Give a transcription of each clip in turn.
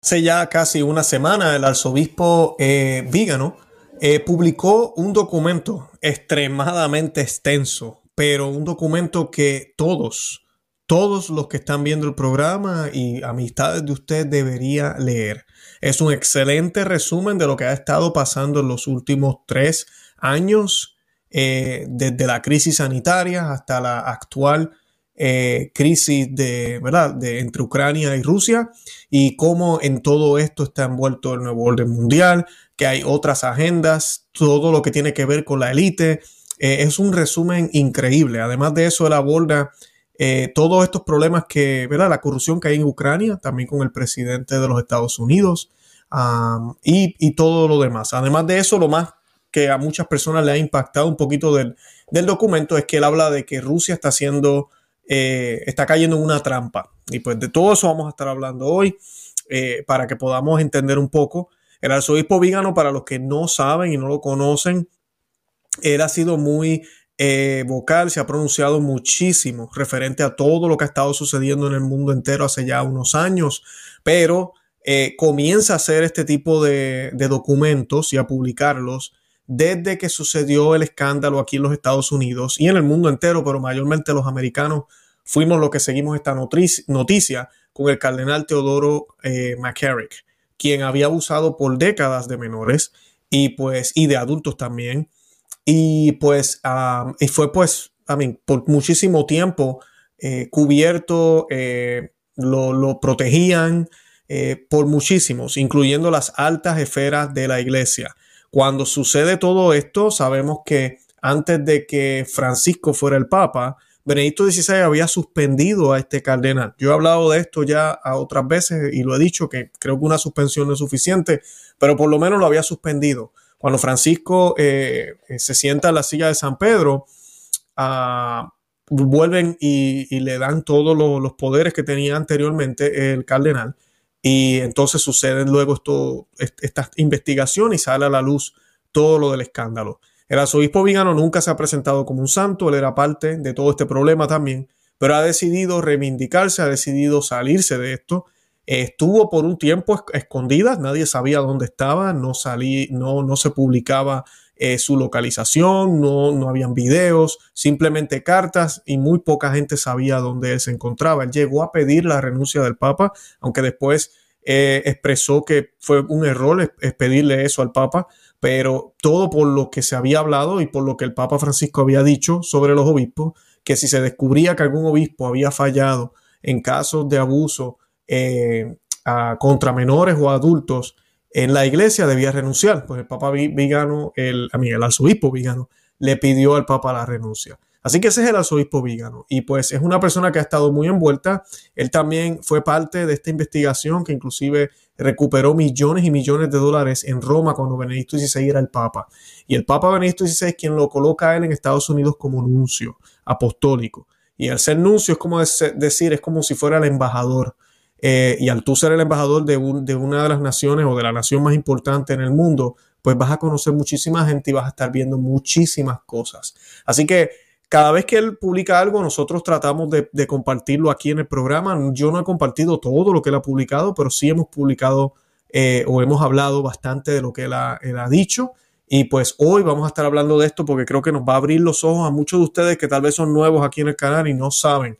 Hace ya casi una semana el arzobispo eh, Vígano eh, publicó un documento extremadamente extenso, pero un documento que todos, todos los que están viendo el programa y amistades de usted debería leer. Es un excelente resumen de lo que ha estado pasando en los últimos tres años, eh, desde la crisis sanitaria hasta la actual eh, crisis de, ¿verdad? de entre Ucrania y Rusia y cómo en todo esto está envuelto el nuevo orden mundial, que hay otras agendas, todo lo que tiene que ver con la élite. Eh, es un resumen increíble. Además de eso, él aborda eh, todos estos problemas que, ¿verdad? La corrupción que hay en Ucrania, también con el presidente de los Estados Unidos y, y, todo lo demás. Además de eso, lo más que a muchas personas le ha impactado un poquito del, del documento es que él habla de que Rusia está haciendo eh, está cayendo en una trampa. Y pues de todo eso vamos a estar hablando hoy eh, para que podamos entender un poco. El arzobispo Vígano, para los que no saben y no lo conocen, él ha sido muy eh, vocal, se ha pronunciado muchísimo referente a todo lo que ha estado sucediendo en el mundo entero hace ya unos años, pero comienza a hacer este tipo de, de documentos y a publicarlos desde que sucedió el escándalo aquí en los Estados Unidos y en el mundo entero, pero mayormente los americanos, fuimos los que seguimos esta noticia con el cardenal Teodoro eh, McCarrick, quien había abusado por décadas de menores y pues y de adultos también. Y pues y fue pues, a mí, por muchísimo tiempo eh, cubierto, eh, lo, lo, protegían por muchísimos, incluyendo las altas esferas de la iglesia. Cuando sucede todo esto, sabemos que antes de que Francisco fuera el Papa, Benedicto XVI había suspendido a este cardenal. Yo he hablado de esto ya a otras veces y lo he dicho que creo que una suspensión no es suficiente, pero por lo menos lo había suspendido. Cuando Francisco eh, eh, se sienta en la silla de San Pedro, ah, vuelven y, le dan todos los poderes que tenía anteriormente el cardenal y entonces suceden luego estas investigaciones y sale a la luz todo lo del escándalo. El arzobispo Vigano nunca se ha presentado como un santo, él era parte de todo este problema también, pero ha decidido reivindicarse, ha decidido salirse de esto. Estuvo por un tiempo escondida, nadie sabía dónde estaba, no, salí, no, no se publicaba eh, su localización, no, no habían videos, simplemente cartas y muy poca gente sabía dónde él se encontraba. Él llegó a pedir la renuncia del Papa, aunque después eh, expresó que fue un error pedirle eso al Papa, pero todo por lo que se había hablado y por lo que el Papa Francisco había dicho sobre los obispos, que si se descubría que algún obispo había fallado en casos de abuso eh, contra menores o adultos, en la iglesia debía renunciar, pues el Papa Vigano, el, a el arzobispo Vigano, le pidió al Papa la renuncia. Así que ese es el arzobispo Vigano y pues es una persona que ha estado muy envuelta. Él también fue parte de esta investigación que inclusive recuperó millones y millones de dólares en Roma cuando Benedicto XVI era el Papa. Y el Papa Benedicto XVI es quien lo coloca a él en Estados Unidos como nuncio apostólico. Y al ser nuncio es como decir, es como si fuera el embajador eh, y al tú ser el embajador de, de una de las naciones o de la nación más importante en el mundo, pues vas a conocer muchísima gente y vas a estar viendo muchísimas cosas. Así que cada vez que él publica algo, nosotros tratamos de, compartirlo aquí en el programa. Yo no he compartido todo lo que él ha publicado, pero sí hemos publicado eh, o hemos hablado bastante de lo que él ha, él ha, dicho. Y pues hoy vamos a estar hablando de esto porque creo que nos va a abrir los ojos a muchos de ustedes que tal vez son nuevos aquí en el canal y no saben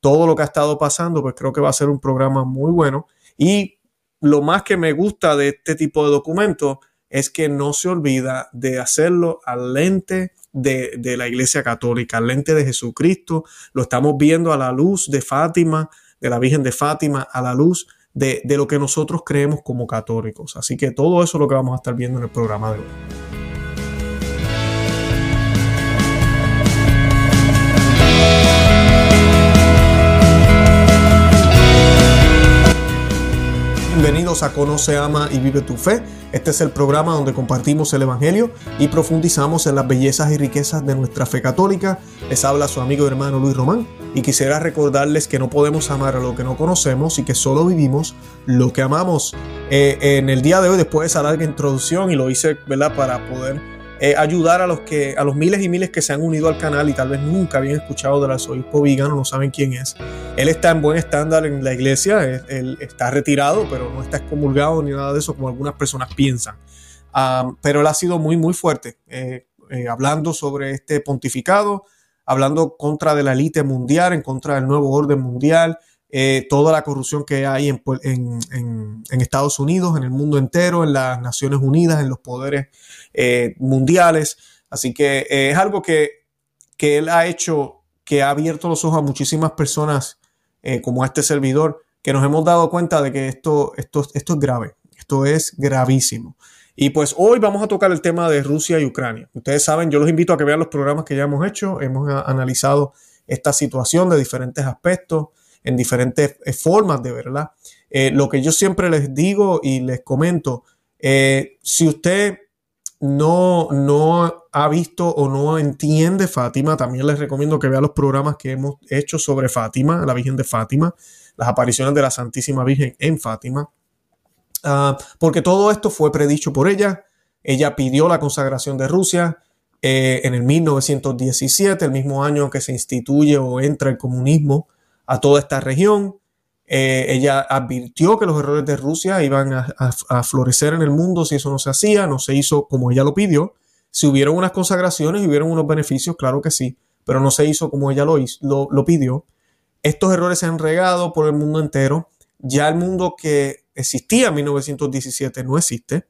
todo lo que ha estado pasando, pues creo que va a ser un programa muy bueno. Y lo más que me gusta de este tipo de documentos es que no se olvida de hacerlo al lente de, la Iglesia Católica, al lente de Jesucristo. Lo estamos viendo a la luz de Fátima, de la Virgen de Fátima, a la luz de, de lo que nosotros creemos como católicos. Así que todo eso es lo que vamos a estar viendo en el programa de hoy. Bienvenidos a Conoce, Ama y Vive tu Fe. Este es el programa donde compartimos el Evangelio y profundizamos en las bellezas y riquezas de nuestra fe católica. Les habla su amigo y hermano Luis Román y quisiera recordarles que no podemos amar a lo que no conocemos y que solo vivimos lo que amamos. Eh, en el día de hoy, después de esa larga introducción, y lo hice ¿verdad? para poder eh, ayudar a los que a los miles y miles que se han unido al canal y tal vez nunca habían escuchado del arzobispo Vigano, no saben quién es. Él está en buen estándar en la iglesia, él, está retirado, pero no está excomulgado ni nada de eso como algunas personas piensan. Ah, pero él ha sido muy, muy fuerte eh, hablando sobre este pontificado, hablando contra de la élite mundial, en contra del nuevo orden mundial, eh, toda la corrupción que hay en, Estados Unidos, en el mundo entero, en las Naciones Unidas, en los poderes eh, mundiales. Así que eh, es algo que, que, él ha hecho, que ha abierto los ojos a muchísimas personas como a este servidor, que nos hemos dado cuenta de que esto, esto, esto es grave, esto es gravísimo. Y pues hoy vamos a tocar el tema de Rusia y Ucrania. Ustedes saben, yo los invito a que vean los programas que ya hemos hecho. Hemos analizado esta situación de diferentes aspectos, en diferentes eh, formas de verla. Eh, lo que yo siempre les digo y les comento, eh, si usted no, no ha visto o no entiende Fátima, también les recomiendo que vea los programas que hemos hecho sobre Fátima, la Virgen de Fátima, las apariciones de la Santísima Virgen en Fátima. Ah, porque todo esto fue predicho por ella. Ella pidió la consagración de Rusia en el 1917, el mismo año que se instituye o entra el comunismo a toda esta región. Eh, ella advirtió que los errores de Rusia iban a, florecer en el mundo si eso no se hacía, no se hizo como ella lo pidió. Si hubieron unas consagraciones y hubieron unos beneficios, claro que sí, pero no se hizo como ella lo, hizo, lo pidió. Estos errores se han regado por el mundo entero. Ya el mundo que existía en 1917, no existe.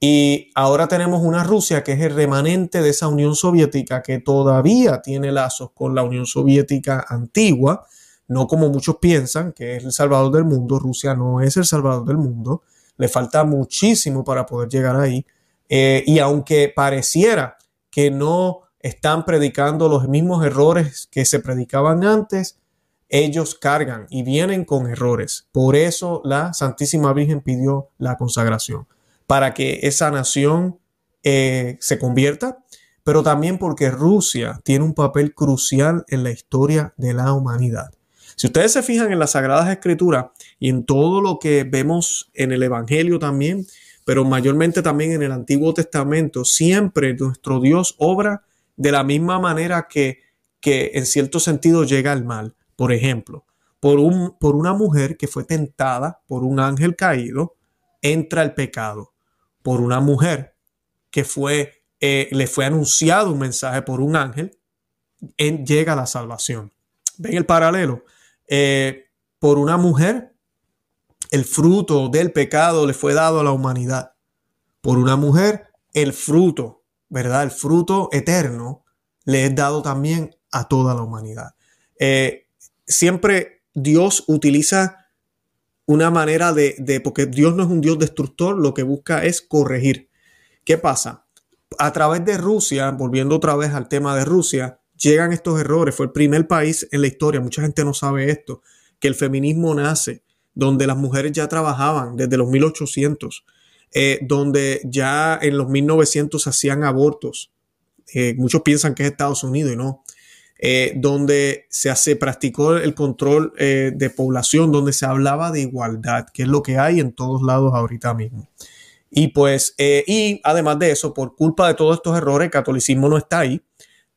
Y ahora tenemos una Rusia que es el remanente de esa Unión Soviética que todavía tiene lazos con la Unión Soviética antigua, no como muchos piensan que es el salvador del mundo. Rusia no es el salvador del mundo. Le falta muchísimo para poder llegar ahí. Eh, y aunque pareciera que no están predicando los mismos errores que se predicaban antes, ellos cargan y vienen con errores. Por eso la Santísima Virgen pidió la consagración, para que esa nación eh, se convierta, pero también porque Rusia tiene un papel crucial en la historia de la humanidad. Si ustedes se fijan en las Sagradas Escrituras y en todo lo que vemos en el Evangelio también, pero mayormente también en el Antiguo Testamento, siempre nuestro Dios obra de la misma manera que, que en cierto sentido llega al mal. Por ejemplo, por, un, por una mujer que fue tentada por un ángel caído, entra el pecado. Por una mujer que fue, eh, le fue anunciado un mensaje por un ángel, en, llega la salvación. ¿Ven el paralelo? Eh, por una mujer, el fruto del pecado le fue dado a la humanidad. Por una mujer, el fruto, ¿verdad? El fruto eterno le es dado también a toda la humanidad. Eh, siempre Dios utiliza una manera de, porque Dios no es un Dios destructor, lo que busca es corregir. ¿Qué pasa? A través de Rusia, volviendo otra vez al tema de Rusia, llegan estos errores. Fue el primer país en la historia, mucha gente no sabe esto, que el feminismo nace, donde las mujeres ya trabajaban desde los 1800, eh, donde ya en los 1900 hacían abortos. Eh, muchos piensan que es Estados Unidos y no. Eh, donde se hace, practicó el control de población, donde se hablaba de igualdad, que es lo que hay en todos lados ahorita mismo. Y pues, y además de eso, por culpa de todos estos errores, el catolicismo no está ahí.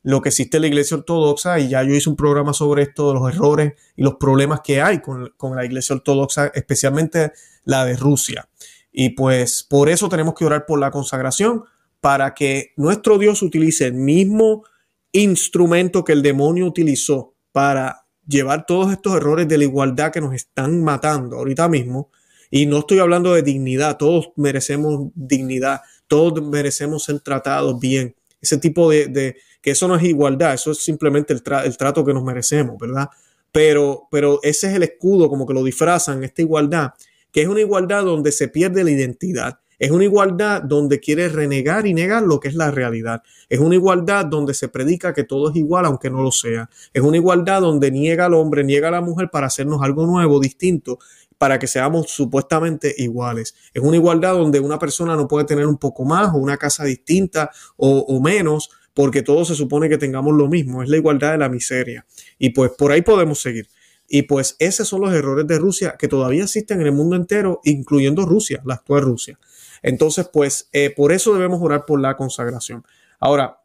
Lo que existe en la iglesia ortodoxa, y ya yo hice un programa sobre esto, de los errores y los problemas que hay con, con la iglesia ortodoxa, especialmente la de Rusia. Y pues por eso tenemos que orar por la consagración, para que nuestro Dios utilice el mismo instrumento que el demonio utilizó para llevar todos estos errores de la igualdad que nos están matando ahorita mismo. Y no estoy hablando de dignidad, todos merecemos dignidad, todos merecemos ser tratados bien. Ese tipo de, que eso no es igualdad, eso es simplemente el, el, trato que nos merecemos, ¿verdad? Pero, pero ese es el escudo, como que lo disfrazan, esta igualdad, que es una igualdad donde se pierde la identidad. Es una igualdad donde quiere renegar y negar lo que es la realidad. Es una igualdad donde se predica que todo es igual aunque no lo sea. Es una igualdad donde niega al hombre, niega a la mujer para hacernos algo nuevo, distinto, para que seamos supuestamente iguales. Es una igualdad donde una persona no puede tener un poco más o una casa distinta o, menos porque todos se supone que tengamos lo mismo. Es la igualdad de la miseria. Y pues por ahí podemos seguir. Y pues esos son los errores de Rusia que todavía existen en el mundo entero, incluyendo Rusia, la actual Rusia. Entonces, pues eh, por eso debemos orar por la consagración. Ahora,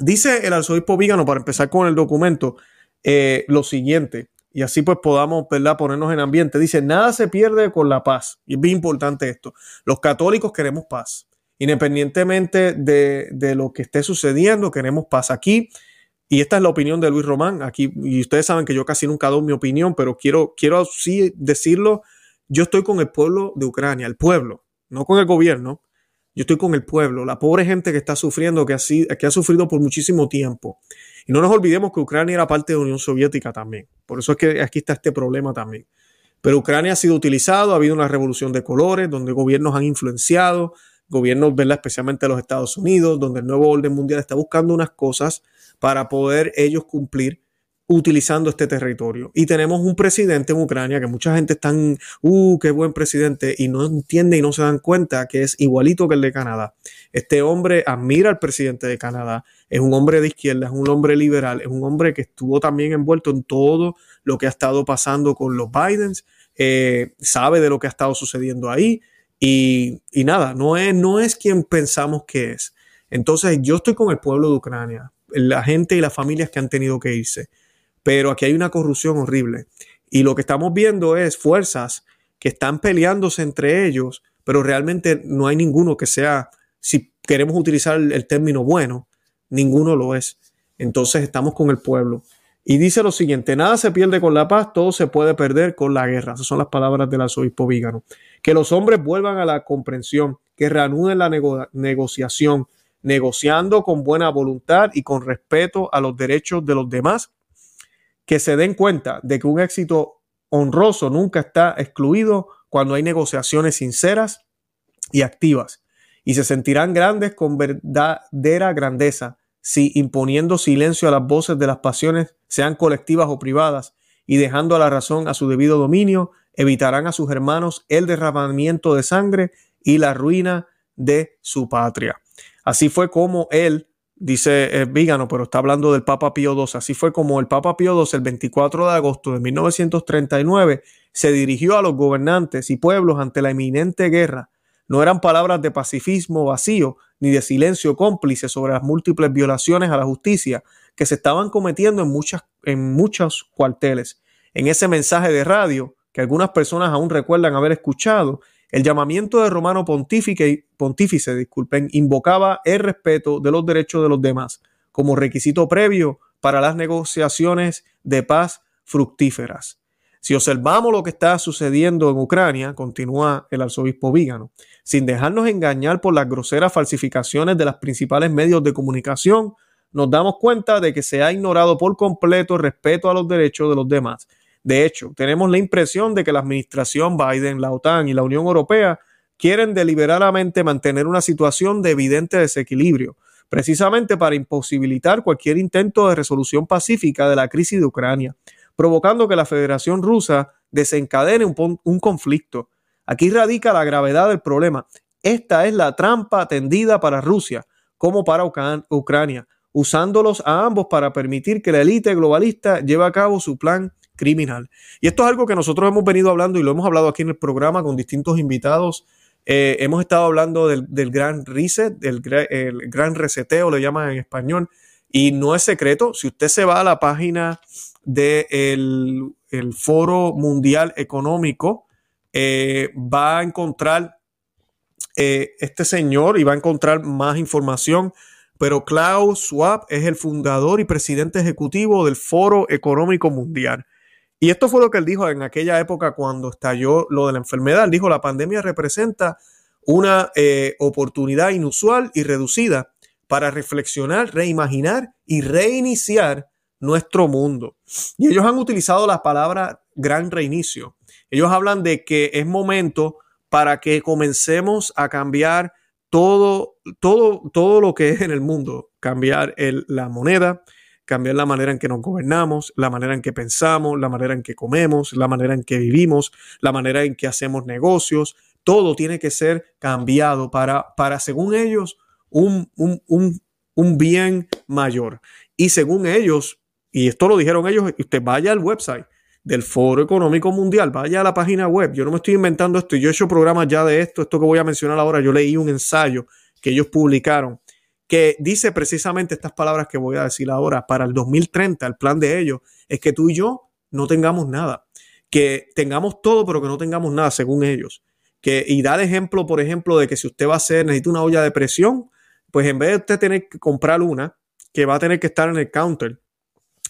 dice el arzobispo Vígano, para empezar con el documento, eh, lo siguiente, y así pues podamos ¿verdad? ponernos en ambiente. Dice, nada se pierde con la paz. Y es bien importante esto. Los católicos queremos paz. Independientemente de, de lo que esté sucediendo, queremos paz aquí. Y esta es la opinión de Luis Román. Aquí, y ustedes saben que yo casi nunca doy mi opinión, pero quiero, quiero decirlo. Yo estoy con el pueblo de Ucrania, el pueblo, no con el gobierno. Yo estoy con el pueblo, la pobre gente que está sufriendo, que ha, que ha sufrido por muchísimo tiempo. Y no nos olvidemos que Ucrania era parte de la Unión Soviética también. Por eso es que aquí está este problema también. Pero Ucrania ha sido utilizado, ha habido una revolución de colores, donde gobiernos han influenciado, gobiernos, ¿verdad? especialmente los Estados Unidos, donde el nuevo orden mundial está buscando unas cosas para poder ellos cumplir utilizando este territorio. Y tenemos un presidente en Ucrania que mucha gente está, uh, qué buen presidente, y no entiende y no se dan cuenta que es igualito que el de Canadá. Este hombre admira al presidente de Canadá, es un hombre de izquierda, es un hombre liberal, es un hombre que estuvo también envuelto en todo lo que ha estado pasando con los Bidens, eh, sabe de lo que ha estado sucediendo ahí, y, y nada, no es, no es quien pensamos que es. Entonces yo estoy con el pueblo de Ucrania, la gente y las familias que han tenido que irse. Pero aquí hay una corrupción horrible. Y lo que estamos viendo es fuerzas que están peleándose entre ellos, pero realmente no hay ninguno que sea, si queremos utilizar el, término bueno, ninguno lo es. Entonces estamos con el pueblo. Y dice lo siguiente, nada se pierde con la paz, todo se puede perder con la guerra. Esas son las palabras del arzobispo Vígano. Que los hombres vuelvan a la comprensión, que reanuden la negociación, negociando con buena voluntad y con respeto a los derechos de los demás, que se den cuenta de que un éxito honroso nunca está excluido cuando hay negociaciones sinceras y activas, y se sentirán grandes con verdadera grandeza si imponiendo silencio a las voces de las pasiones, sean colectivas o privadas, y dejando a la razón a su debido dominio, evitarán a sus hermanos el derramamiento de sangre y la ruina de su patria. Así fue como él, dice eh, Vígano, pero está hablando del Papa Pío II, así fue como el Papa Pío II el 24 de agosto de 1939 se dirigió a los gobernantes y pueblos ante la inminente guerra. No eran palabras de pacifismo vacío ni de silencio cómplice sobre las múltiples violaciones a la justicia que se estaban cometiendo en, muchas, en muchos cuarteles. En ese mensaje de radio, que algunas personas aún recuerdan haber escuchado, el llamamiento de Romano Pontífice, Pontífice disculpen, invocaba el respeto de los derechos de los demás como requisito previo para las negociaciones de paz fructíferas. Si observamos lo que está sucediendo en Ucrania, continúa el arzobispo Vígano, sin dejarnos engañar por las groseras falsificaciones de los principales medios de comunicación, nos damos cuenta de que se ha ignorado por completo el respeto a los derechos de los demás de hecho, tenemos la impresión de que la administración Biden, la OTAN y la Unión Europea quieren deliberadamente mantener una situación de evidente desequilibrio, precisamente para imposibilitar cualquier intento de resolución pacífica de la crisis de Ucrania, provocando que la Federación Rusa desencadene un, un conflicto. Aquí radica la gravedad del problema. Esta es la trampa tendida para Rusia como para Ucrania, usándolos a ambos para permitir que la élite globalista lleve a cabo su plan criminal. Y esto es algo que nosotros hemos venido hablando y lo hemos hablado aquí en el programa con distintos invitados. Eh, hemos estado hablando del, gran reset, del gran reseteo, le llaman en español, y no es secreto. Si usted se va a la página del el Foro Mundial Económico, eh, va a encontrar eh, este señor y va a encontrar más información pero Klaus Schwab es el fundador y presidente ejecutivo del Foro Económico Mundial. Y esto fue lo que él dijo en aquella época cuando estalló lo de la enfermedad. Él dijo, la pandemia representa una eh, oportunidad inusual y reducida para reflexionar, reimaginar y reiniciar nuestro mundo. Y ellos han utilizado la palabra gran reinicio. Ellos hablan de que es momento para que comencemos a cambiar todo, todo, todo lo que es en el mundo, cambiar la moneda, cambiar la manera en que nos gobernamos, la manera en que pensamos, la manera en que comemos, la manera en que vivimos, la manera en que hacemos negocios. Todo tiene que ser cambiado para, para según ellos, un, un, bien mayor. Y según ellos, y esto lo dijeron ellos, usted vaya al website del Foro Económico Mundial. Vaya a la página web. Yo no me estoy inventando esto. Yo he hecho programas ya de esto. Esto que voy a mencionar ahora, yo leí un ensayo que ellos publicaron que dice precisamente estas palabras que voy a decir ahora. Para el 2030, el plan de ellos es que tú y yo no tengamos nada. Que tengamos todo, pero que no tengamos nada, según ellos. Que, y da el ejemplo, por ejemplo, de que si usted va a hacer, necesita una olla de presión, pues en vez de usted tener que comprar una, que va a tener que estar en el counter,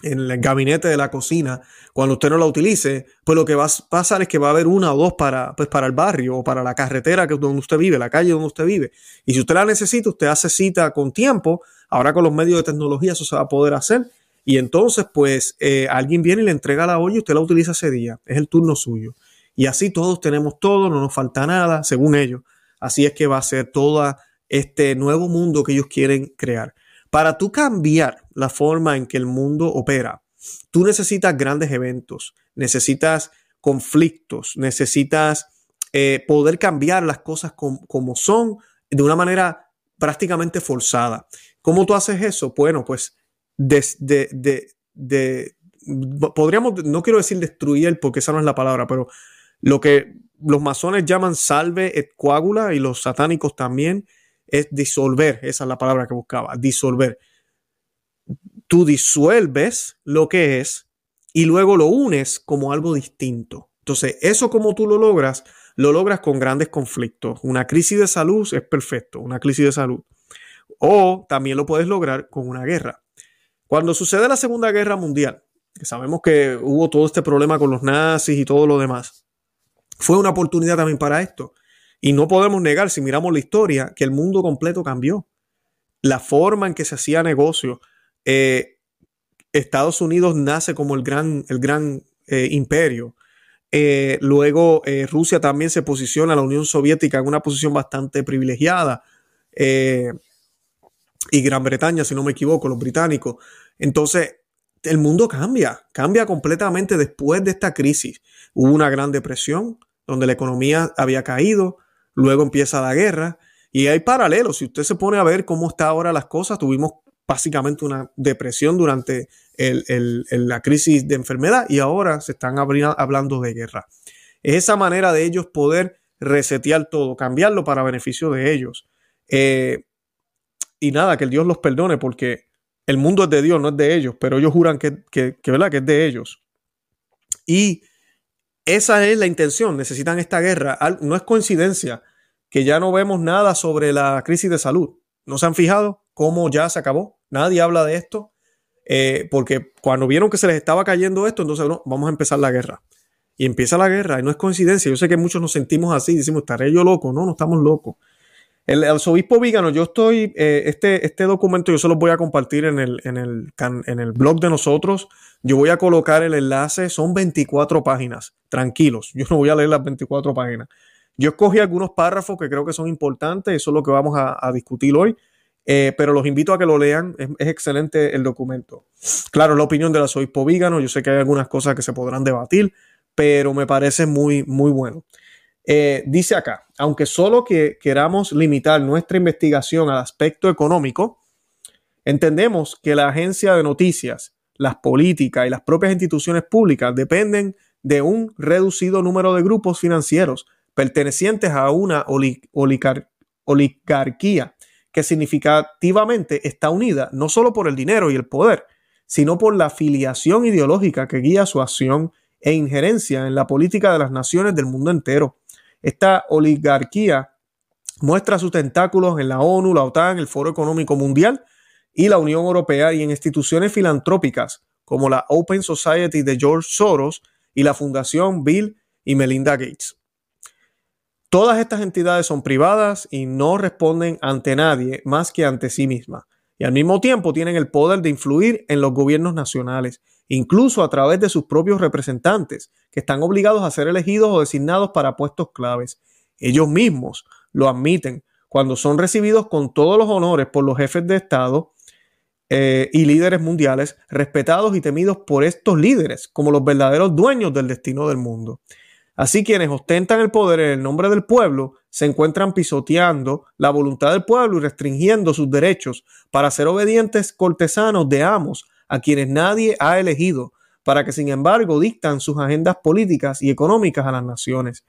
en el gabinete de la cocina, cuando usted no la utilice, pues lo que va a pasar es que va a haber una o dos para, pues para el barrio o para la carretera que, donde usted vive, la calle donde usted vive. Y si usted la necesita, usted hace cita con tiempo. Ahora con los medios de tecnología eso se va a poder hacer. Y entonces, pues, eh, alguien viene y le entrega la olla y usted la utiliza ese día. Es el turno suyo. Y así todos tenemos todo, no nos falta nada, según ellos. Así es que va a ser todo este nuevo mundo que ellos quieren crear. Para tú cambiar la forma en que el mundo opera, tú necesitas grandes eventos, necesitas conflictos, necesitas eh, poder cambiar las cosas como son de una manera prácticamente forzada. ¿Cómo tú haces eso? Bueno, pues desde de, podríamos, no quiero decir destruir porque esa no es la palabra, pero lo que los masones llaman salve et coagula y los satánicos también es disolver, esa es la palabra que buscaba, disolver. Tú disuelves lo que es y luego lo unes como algo distinto. Entonces, eso como tú lo logras, lo logras con grandes conflictos. Una crisis de salud es perfecto, una crisis de salud. O también lo puedes lograr con una guerra. Cuando sucede la Segunda Guerra Mundial, que sabemos que hubo todo este problema con los nazis y todo lo demás, fue una oportunidad también para esto. Y no podemos negar, si miramos la historia, que el mundo completo cambió. La forma en que se hacía negocio. Eh, Estados Unidos nace como el gran, el gran eh, imperio. Eh, luego Rusia también se posiciona, la Unión Soviética, en una posición bastante privilegiada. y Gran Bretaña, si no me equivoco, los británicos. Entonces, el mundo cambia, cambia completamente después de esta crisis. Hubo una gran depresión donde la economía había caído, luego empieza la guerra y hay paralelos. Si usted se pone a ver cómo está ahora las cosas, tuvimos básicamente una depresión durante la crisis de enfermedad y ahora se están hablando de guerra. Es esa manera de ellos poder resetear todo, cambiarlo para beneficio de ellos. Eh, y nada, que el Dios los perdone porque el mundo es de Dios, no es de ellos, pero ellos juran que, que, ¿verdad? que es de ellos. Y esa es la intención, necesitan esta guerra. No es coincidencia que ya no vemos nada sobre la crisis de salud. ¿No se han fijado cómo ya se acabó? Nadie habla de esto. Eh, porque cuando vieron que se les estaba cayendo esto, entonces no, vamos a empezar la guerra. Y empieza la guerra, y no es coincidencia. Yo sé que muchos nos sentimos así, decimos, ¿estaré yo loco? No, no estamos locos. El arzobispo Vígano, yo estoy, eh, este, este documento yo se lo voy a compartir en el, en, el, en el blog de nosotros. Yo voy a colocar el enlace, son 24 páginas, tranquilos, yo no voy a leer las 24 páginas. Yo escogí algunos párrafos que creo que son importantes, eso es lo que vamos a, discutir hoy, eh, pero los invito a que lo lean, es, excelente el documento. Claro, la opinión del arzobispo Vígano, yo sé que hay algunas cosas que se podrán debatir, pero me parece muy, muy bueno. Eh, dice acá, aunque solo que queramos limitar nuestra investigación al aspecto económico, entendemos que la agencia de noticias, las políticas y las propias instituciones públicas dependen de un reducido número de grupos financieros pertenecientes a una oligarquía que significativamente está unida no solo por el dinero y el poder, sino por la afiliación ideológica que guía su acción e injerencia en la política de las naciones del mundo entero. Esta oligarquía muestra sus tentáculos en la ONU, la OTAN, el Foro Económico Mundial y la Unión Europea y en instituciones filantrópicas como la Open Society de George Soros y la Fundación Bill y Melinda Gates. Todas estas entidades son privadas y no responden ante nadie más que ante sí mismas. Y al mismo tiempo tienen el poder de influir en los gobiernos nacionales incluso a través de sus propios representantes, que están obligados a ser elegidos o designados para puestos claves. Ellos mismos lo admiten cuando son recibidos con todos los honores por los jefes de Estado eh, y líderes mundiales, respetados y temidos por estos líderes como los verdaderos dueños del destino del mundo. Así quienes ostentan el poder en el nombre del pueblo se encuentran pisoteando la voluntad del pueblo y restringiendo sus derechos para ser obedientes cortesanos de amos a quienes nadie ha elegido para que sin embargo dictan sus agendas políticas y económicas a las naciones.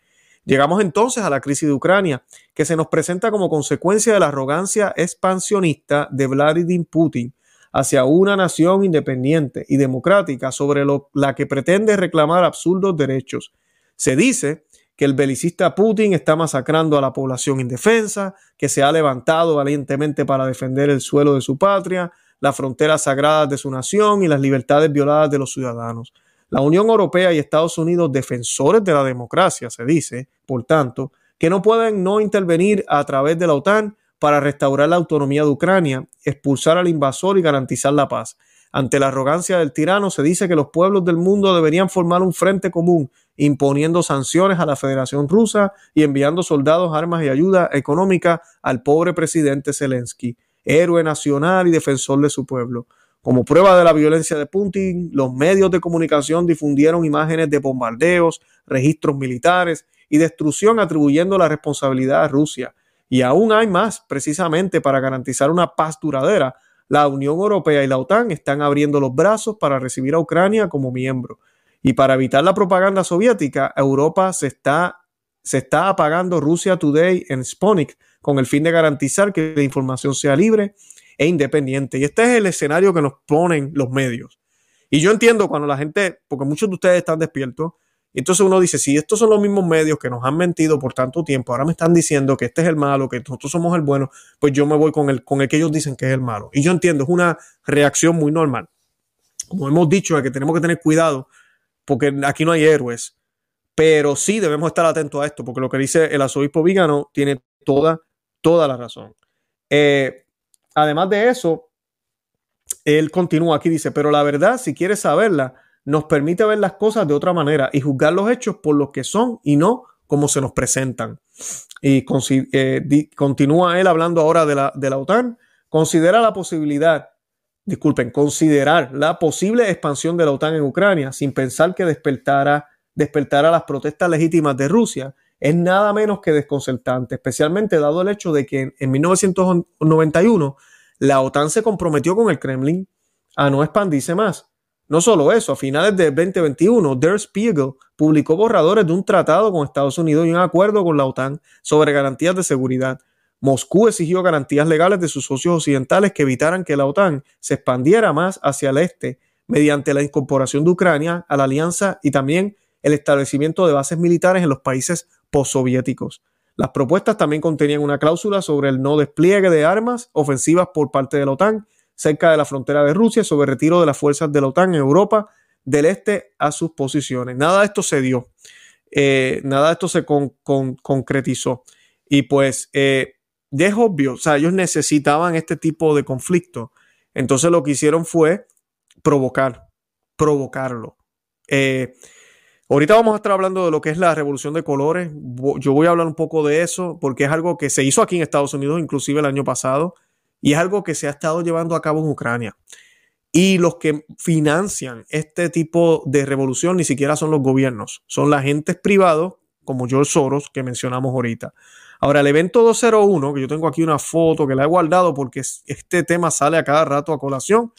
Llegamos entonces a la crisis de Ucrania, que se nos presenta como consecuencia de la arrogancia expansionista de Vladimir Putin hacia una nación independiente y democrática sobre la que pretende reclamar absurdos derechos. Se dice que el belicista Putin está masacrando a la población indefensa, que se ha levantado valientemente para defender el suelo de su patria, las fronteras sagradas de su nación y las libertades violadas de los ciudadanos. La Unión Europea y Estados Unidos, defensores de la democracia, se dice, por tanto, que no pueden no intervenir a través de la OTAN para restaurar la autonomía de Ucrania, expulsar al invasor y garantizar la paz. Ante la arrogancia del tirano se dice que los pueblos del mundo deberían formar un frente común, imponiendo sanciones a la Federación Rusa y enviando soldados, armas y ayuda económica al pobre presidente Zelensky héroe nacional y defensor de su pueblo. Como prueba de la violencia de Putin, los medios de comunicación difundieron imágenes de bombardeos, registros militares y destrucción atribuyendo la responsabilidad a Rusia. Y aún hay más, precisamente para garantizar una paz duradera. La Unión Europea y la OTAN están abriendo los brazos para recibir a Ucrania como miembro. Y para evitar la propaganda soviética, Europa se está, se está apagando Rusia Today en Sputnik con el fin de garantizar que la información sea libre e independiente. Y este es el escenario que nos ponen los medios. Y yo entiendo cuando la gente, porque muchos de ustedes están despiertos, y entonces uno dice, si estos son los mismos medios que nos han mentido por tanto tiempo, ahora me están diciendo que este es el malo, que nosotros somos el bueno, pues yo me voy con el, con el que ellos dicen que es el malo. Y yo entiendo, es una reacción muy normal. Como hemos dicho, que tenemos que tener cuidado, porque aquí no hay héroes, pero sí debemos estar atentos a esto, porque lo que dice el arzobispo Vígano tiene toda toda la razón. Eh, además de eso, él continúa aquí, dice, pero la verdad, si quieres saberla, nos permite ver las cosas de otra manera y juzgar los hechos por lo que son y no como se nos presentan. Y eh, continúa él hablando ahora de la, de la OTAN. Considera la posibilidad, disculpen, considerar la posible expansión de la OTAN en Ucrania sin pensar que despertara, despertara las protestas legítimas de Rusia es nada menos que desconcertante, especialmente dado el hecho de que en 1991 la OTAN se comprometió con el Kremlin a no expandirse más. No solo eso, a finales de 2021, Der Spiegel publicó borradores de un tratado con Estados Unidos y un acuerdo con la OTAN sobre garantías de seguridad. Moscú exigió garantías legales de sus socios occidentales que evitaran que la OTAN se expandiera más hacia el este mediante la incorporación de Ucrania a la alianza y también el establecimiento de bases militares en los países postsoviéticos. Las propuestas también contenían una cláusula sobre el no despliegue de armas ofensivas por parte de la OTAN cerca de la frontera de Rusia sobre retiro de las fuerzas de la OTAN en Europa del este a sus posiciones. Nada de esto se dio, eh, nada de esto se concretizó. Y pues eh, es obvio, o sea, ellos necesitaban este tipo de conflicto. Entonces lo que hicieron fue provocar, provocarlo. Eh, Ahorita vamos a estar hablando de lo que es la revolución de colores. Yo voy a hablar un poco de eso porque es algo que se hizo aquí en Estados Unidos, inclusive el año pasado, y es algo que se ha estado llevando a cabo en Ucrania. Y los que financian este tipo de revolución ni siquiera son los gobiernos, son las agentes privados como George Soros que mencionamos ahorita. Ahora, el evento 201, que yo tengo aquí una foto que la he guardado porque este tema sale a cada rato a colación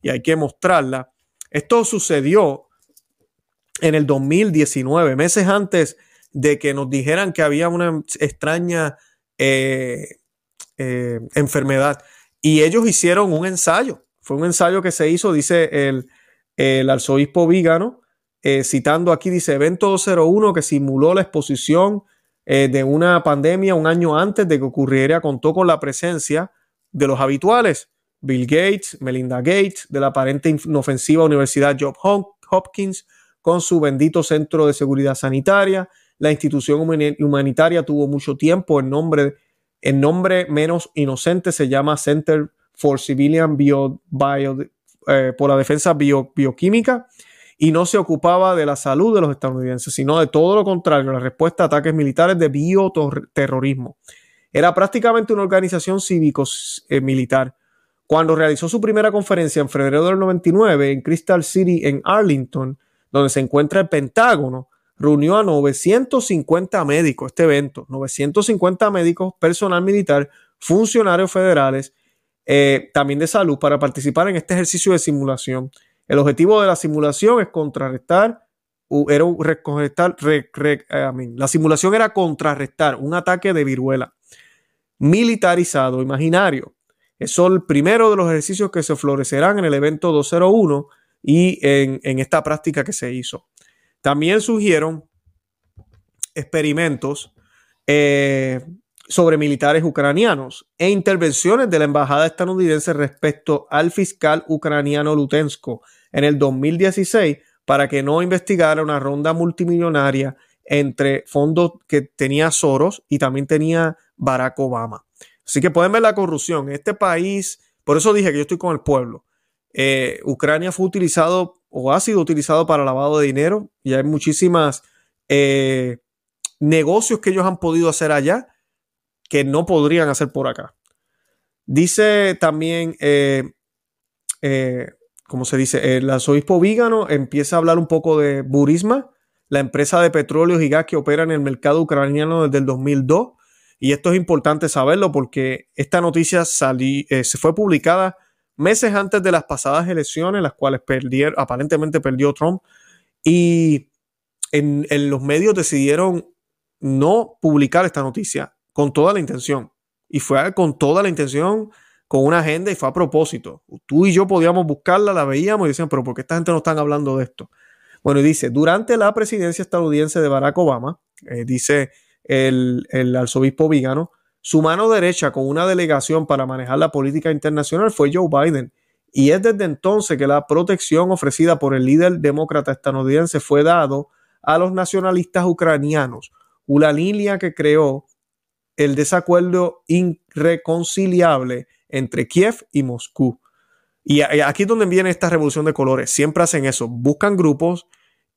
y hay que mostrarla. Esto sucedió en el 2019, meses antes de que nos dijeran que había una extraña eh, eh, enfermedad. Y ellos hicieron un ensayo. Fue un ensayo que se hizo, dice el, arzobispo Vígano, eh, citando aquí, dice, evento 201 que simuló la exposición de una pandemia un año antes de que ocurriera, contó con la presencia de los habituales, Bill Gates, Melinda Gates, de la aparente inofensiva Universidad Johns Hopkins, con su bendito centro de seguridad sanitaria. La institución humanitaria tuvo mucho tiempo en nombre, nombre menos inocente, se llama Center for Civilian Bio, eh, por la defensa bioquímica y no se ocupaba de la salud de los estadounidenses, sino de todo lo contrario, la respuesta a ataques militares de bioterrorismo. Era prácticamente una organización cívico-militar. Cuando realizó su primera conferencia en febrero del 99 en Crystal City, en Arlington, donde se encuentra el Pentágono, reunió a 950 médicos, este evento, 950 médicos, personal militar, funcionarios federales, eh, también de salud, para participar en este ejercicio de simulación. El objetivo de la simulación es contrarrestar, era la simulación era contrarrestar un ataque de viruela militarizado imaginario. Es el primero de los ejercicios que se florecerán en el evento 201 y en, esta práctica que se hizo. También surgieron experimentos eh, sobre militares ucranianos e intervenciones de la embajada estadounidense respecto al fiscal ucraniano Lutensko en el 2016 para que no investigara una ronda multimillonaria entre fondos que tenía Soros y también tenía Barack Obama. Así que pueden ver la corrupción. Este país, por eso dije que yo estoy con el pueblo. Eh, Ucrania fue utilizado o ha sido utilizado para lavado de dinero y hay muchísimas eh, negocios que ellos han podido hacer allá que no podrían hacer por acá. Dice también, eh, eh, como se dice, el arzobispo Vígano empieza a hablar un poco de Burisma, la empresa de petróleo y gas que opera en el mercado ucraniano desde el 2002. Y esto es importante saberlo porque esta noticia se fue publicada meses antes de las pasadas elecciones, las cuales aparentemente perdió Trump. Y en los medios decidieron no publicar esta noticia con toda la intención. Y fue con toda la intención, con una agenda y fue a propósito. Tú y yo podíamos buscarla, la veíamos y decían, pero ¿por qué esta gente no están hablando de esto? Bueno, y dice, durante la presidencia estadounidense de Barack Obama, eh, dice el, el arzobispo Vigano, su mano derecha con una delegación para manejar la política internacional fue Joe Biden. Y es desde entonces que la protección ofrecida por el líder demócrata estadounidense fue dado a los nacionalistas ucranianos, una línea que creó el desacuerdo irreconciliable entre Kiev y Moscú. Y aquí es donde viene esta revolución de colores. Siempre hacen eso. Buscan grupos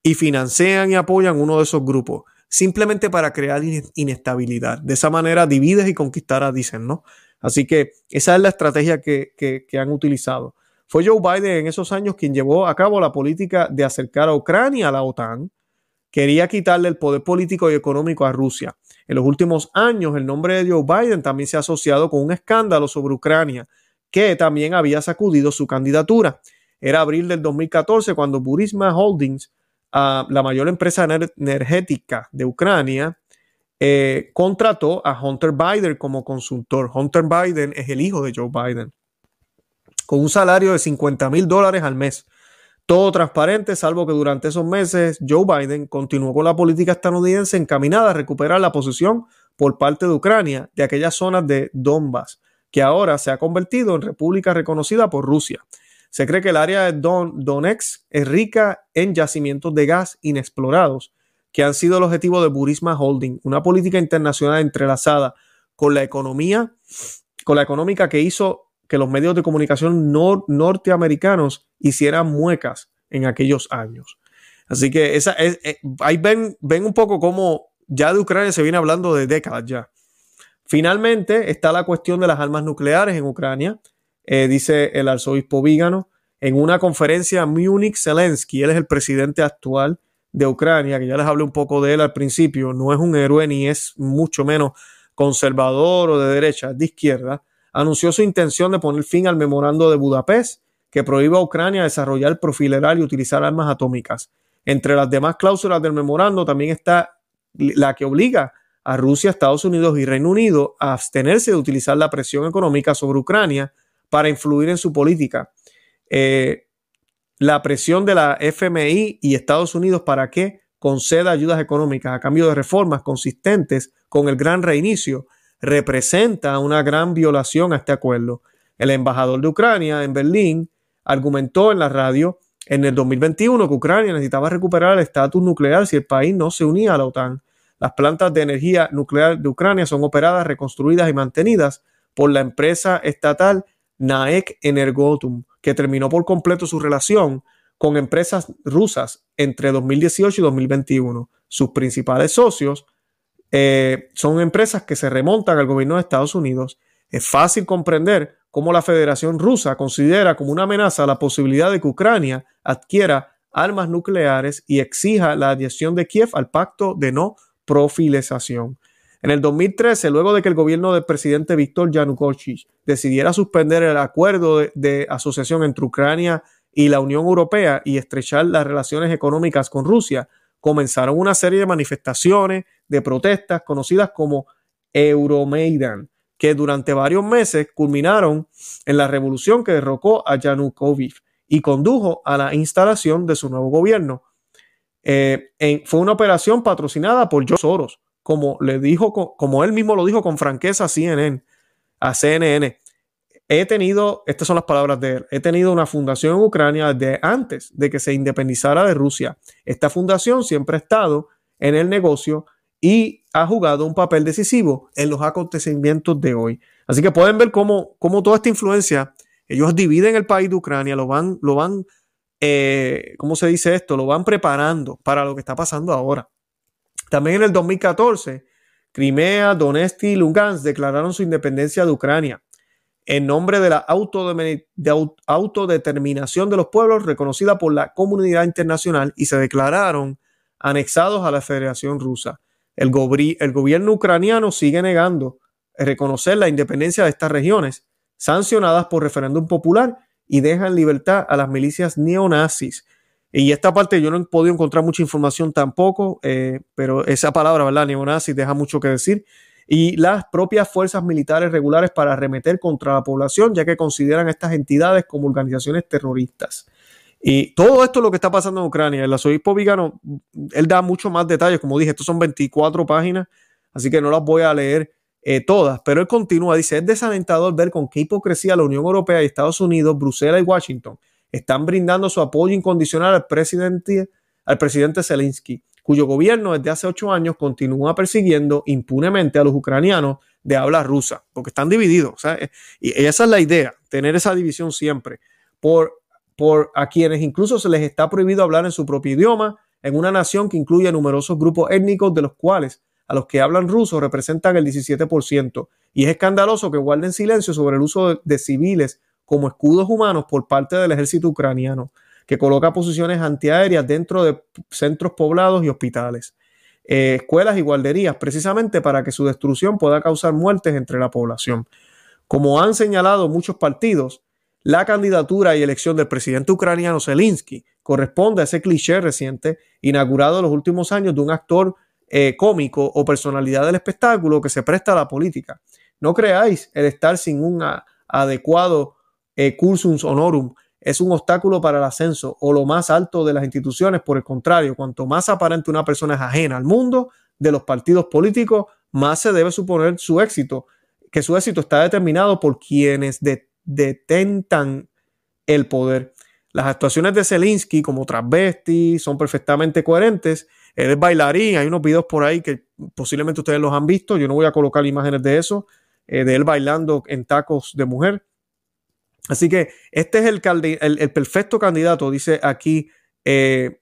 y financian y apoyan uno de esos grupos. Simplemente para crear inestabilidad. De esa manera divides y conquistarás, dicen, ¿no? Así que esa es la estrategia que, que han utilizado. Fue Joe Biden en esos años quien llevó a cabo la política de acercar a Ucrania a la OTAN. Quería quitarle el poder político y económico a Rusia. En los últimos años, el nombre de Joe Biden también se ha asociado con un escándalo sobre Ucrania, que también había sacudido su candidatura. Era abril del 2014 cuando Burisma Holdings, la mayor empresa energética de Ucrania, eh, contrató a Hunter Biden como consultor. Hunter Biden es el hijo de Joe Biden, con un salario de 50 mil dólares al mes. Todo transparente, salvo que durante esos meses Joe Biden continuó con la política estadounidense encaminada a recuperar la posición por parte de Ucrania de aquellas zonas de Donbass, que ahora se ha convertido en república reconocida por Rusia. Se cree que el área de Don Donetsk es rica en yacimientos de gas inexplorados, que han sido el objetivo de Burisma Holding, una política internacional entrelazada con la economía, con la económica que hizo que los medios de comunicación norteamericanos hicieran muecas en aquellos años. Así que eh, ahí ven, ven un poco cómo ya de Ucrania se viene hablando de décadas ya. Finalmente está la cuestión de las armas nucleares en Ucrania, eh, dice el arzobispo Vígano, en una conferencia Munich Zelensky, él es el presidente actual de Ucrania, que ya les hablé un poco de él al principio, no es un héroe ni es mucho menos conservador o de derecha, de izquierda, anunció su intención de poner fin al memorando de Budapest que prohíbe a Ucrania desarrollar, profilerar y utilizar armas atómicas. Entre las demás cláusulas del memorando también está la que obliga a Rusia, Estados Unidos y Reino Unido a abstenerse de utilizar la presión económica sobre Ucrania para influir en su política. Eh, la presión de la FMI y Estados Unidos para que conceda ayudas económicas a cambio de reformas consistentes con el gran reinicio representa una gran violación a este acuerdo. El embajador de Ucrania en Berlín argumentó en la radio en el 2021 que Ucrania necesitaba recuperar el estatus nuclear si el país no se unía a la OTAN. Las plantas de energía nuclear de Ucrania son operadas, reconstruidas y mantenidas por la empresa estatal Naek Energotum, que terminó por completo su relación con empresas rusas entre 2018 y 2021. Sus principales socios eh, son empresas que se remontan al gobierno de Estados Unidos. Es fácil comprender cómo la Federación Rusa considera como una amenaza la posibilidad de que Ucrania adquiera armas nucleares y exija la adhesión de Kiev al pacto de no profilización. En el 2013, luego de que el gobierno del presidente Víctor Yanukovych decidiera suspender el acuerdo de, asociación entre Ucrania y la Unión Europea y estrechar las relaciones económicas con Rusia, comenzaron una serie de manifestaciones, de protestas conocidas como Euromaidan, que durante varios meses culminaron en la revolución que derrocó a Yanukovych y condujo a la instalación de su nuevo gobierno. Eh, fue una operación patrocinada por George Soros, como le dijo, como él mismo lo dijo con franqueza a CNN, a CNN. He tenido, estas son las palabras de él, he tenido una fundación en Ucrania desde antes de que se independizara de Rusia. Esta fundación siempre ha estado en el negocio y ha jugado un papel decisivo en los acontecimientos de hoy. Así que pueden ver cómo, cómo toda esta influencia, ellos dividen el país de Ucrania, lo van, lo van, eh, ¿cómo se dice esto? Lo van preparando para lo que está pasando ahora. También en el 2014, Crimea, Donetsk y Lugansk declararon su independencia de Ucrania en nombre de la autodeterminación de los pueblos reconocida por la comunidad internacional y se declararon anexados a la Federación Rusa. El, el gobierno ucraniano sigue negando reconocer la independencia de estas regiones, sancionadas por referéndum popular, y deja en libertad a las milicias neonazis. Y esta parte yo no he podido encontrar mucha información tampoco, eh, pero esa palabra, ¿verdad? Neonazis deja mucho que decir y las propias fuerzas militares regulares para arremeter contra la población, ya que consideran estas entidades como organizaciones terroristas. Y todo esto es lo que está pasando en Ucrania. El arzobispo Vigano, él da mucho más detalles, como dije, estos son 24 páginas, así que no las voy a leer eh, todas, pero él continúa, dice, es desalentador ver con qué hipocresía la Unión Europea y Estados Unidos, Bruselas y Washington están brindando su apoyo incondicional al presidente, al presidente Zelensky cuyo gobierno desde hace ocho años continúa persiguiendo impunemente a los ucranianos de habla rusa, porque están divididos. Y esa es la idea, tener esa división siempre, por, por a quienes incluso se les está prohibido hablar en su propio idioma, en una nación que incluye numerosos grupos étnicos, de los cuales a los que hablan ruso representan el 17%. Y es escandaloso que guarden silencio sobre el uso de civiles como escudos humanos por parte del ejército ucraniano que coloca posiciones antiaéreas dentro de centros poblados y hospitales, eh, escuelas y guarderías, precisamente para que su destrucción pueda causar muertes entre la población. Como han señalado muchos partidos, la candidatura y elección del presidente ucraniano Zelensky corresponde a ese cliché reciente inaugurado en los últimos años de un actor eh, cómico o personalidad del espectáculo que se presta a la política. No creáis el estar sin un adecuado eh, cursum honorum es un obstáculo para el ascenso o lo más alto de las instituciones. Por el contrario, cuanto más aparente una persona es ajena al mundo de los partidos políticos, más se debe suponer su éxito, que su éxito está determinado por quienes detentan el poder. Las actuaciones de Zelensky como transvesti son perfectamente coherentes. Él es bailarín, hay unos videos por ahí que posiblemente ustedes los han visto, yo no voy a colocar imágenes de eso, eh, de él bailando en tacos de mujer. Así que este es el, perfecto candidato, dice aquí eh,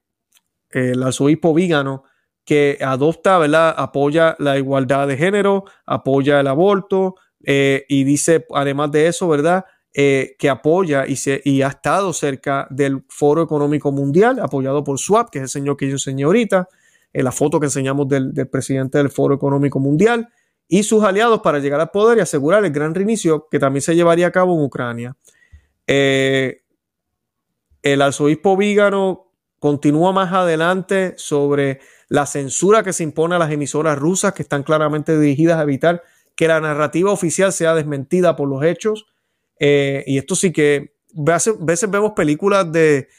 el arzobispo Vígano, que adopta, ¿verdad? Apoya la igualdad de género, apoya el aborto eh, y dice, además de eso, ¿verdad? Eh, que apoya y, se, y ha estado cerca del Foro Económico Mundial, apoyado por SWAP, que es el señor que yo enseñé ahorita, en la foto que enseñamos del presidente del Foro Económico Mundial y sus aliados para llegar al poder y asegurar el gran reinicio que también se llevaría a cabo en Ucrania. Eh, el arzobispo Vígano continúa más adelante sobre la censura que se impone a las emisoras rusas que están claramente dirigidas a evitar que la narrativa oficial sea desmentida por los hechos. Eh, y esto sí que a veces vemos películas de,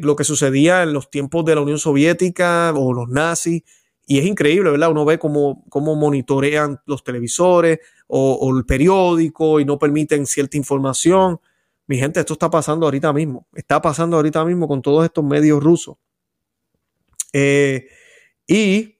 lo que sucedía en los tiempos de la Unión Soviética o los nazis y es increíble, ¿verdad? Uno ve cómo, cómo monitorean los televisores o, el periódico y no permiten cierta información. Mi gente, esto está pasando ahorita mismo. Está pasando ahorita mismo con todos estos medios rusos. Eh, y